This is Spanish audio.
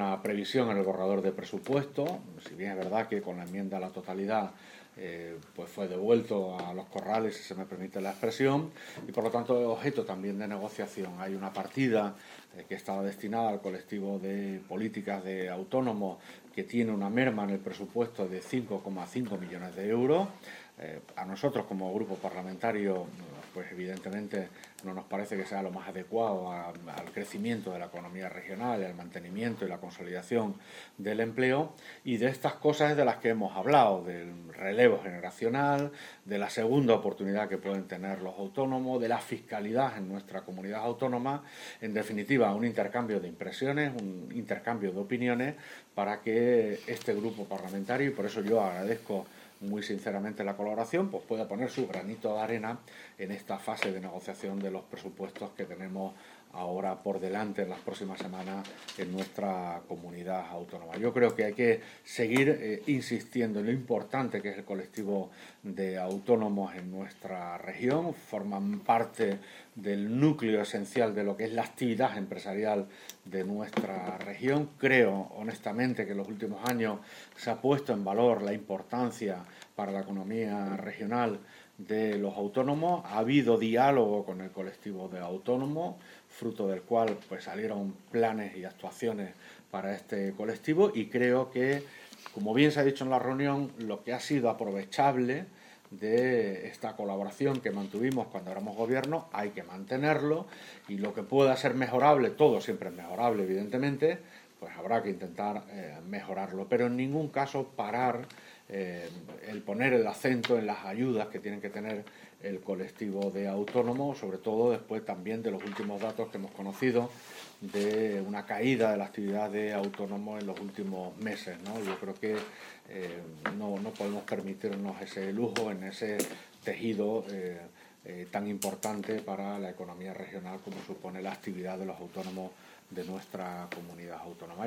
Una previsión en el borrador de presupuesto, si bien es verdad que con la enmienda a la totalidad eh, pues fue devuelto a los corrales, si se me permite la expresión, y por lo tanto objeto también de negociación. Hay una partida eh, que estaba destinada al colectivo de políticas de autónomos que tiene una merma en el presupuesto de 5,5 millones de euros. Eh, a nosotros como grupo parlamentario, pues evidentemente no nos parece que sea lo más adecuado al crecimiento de la economía regional, al mantenimiento y la consolidación del empleo. Y de estas cosas de las que hemos hablado, del relevo generacional, de la segunda oportunidad que pueden tener los autónomos, de la fiscalidad en nuestra comunidad autónoma, en definitiva, un intercambio de impresiones, un intercambio de opiniones para que este grupo parlamentario, y por eso yo agradezco muy sinceramente la colaboración, pues pueda poner su granito de arena en esta fase de negociación de los presupuestos que tenemos ahora por delante en las próximas semanas en nuestra comunidad autónoma. Yo creo que hay que seguir eh, insistiendo en lo importante que es el colectivo de autónomos en nuestra región, forman parte del núcleo esencial de lo que es la actividad empresarial de nuestra región. Creo honestamente que en los últimos años se ha puesto en valor la importancia para la economía regional de los autónomos. Ha habido diálogo con el colectivo de autónomos, fruto del cual pues, salieron planes y actuaciones para este colectivo y creo que, como bien se ha dicho en la reunión, lo que ha sido aprovechable de esta colaboración que mantuvimos cuando éramos gobierno, hay que mantenerlo y lo que pueda ser mejorable, todo siempre es mejorable evidentemente, pues habrá que intentar eh, mejorarlo, pero en ningún caso parar eh, el poner el acento en las ayudas que tienen que tener el colectivo de autónomos, sobre todo después también de los últimos datos que hemos conocido de una caída de la actividad de autónomos en los últimos meses. ¿no? Yo creo que eh, no, no, podemos permitirnos ese lujo en ese tejido eh, tan importante para la economía regional como supone la actividad de los autónomos de nuestra comunidad autónoma.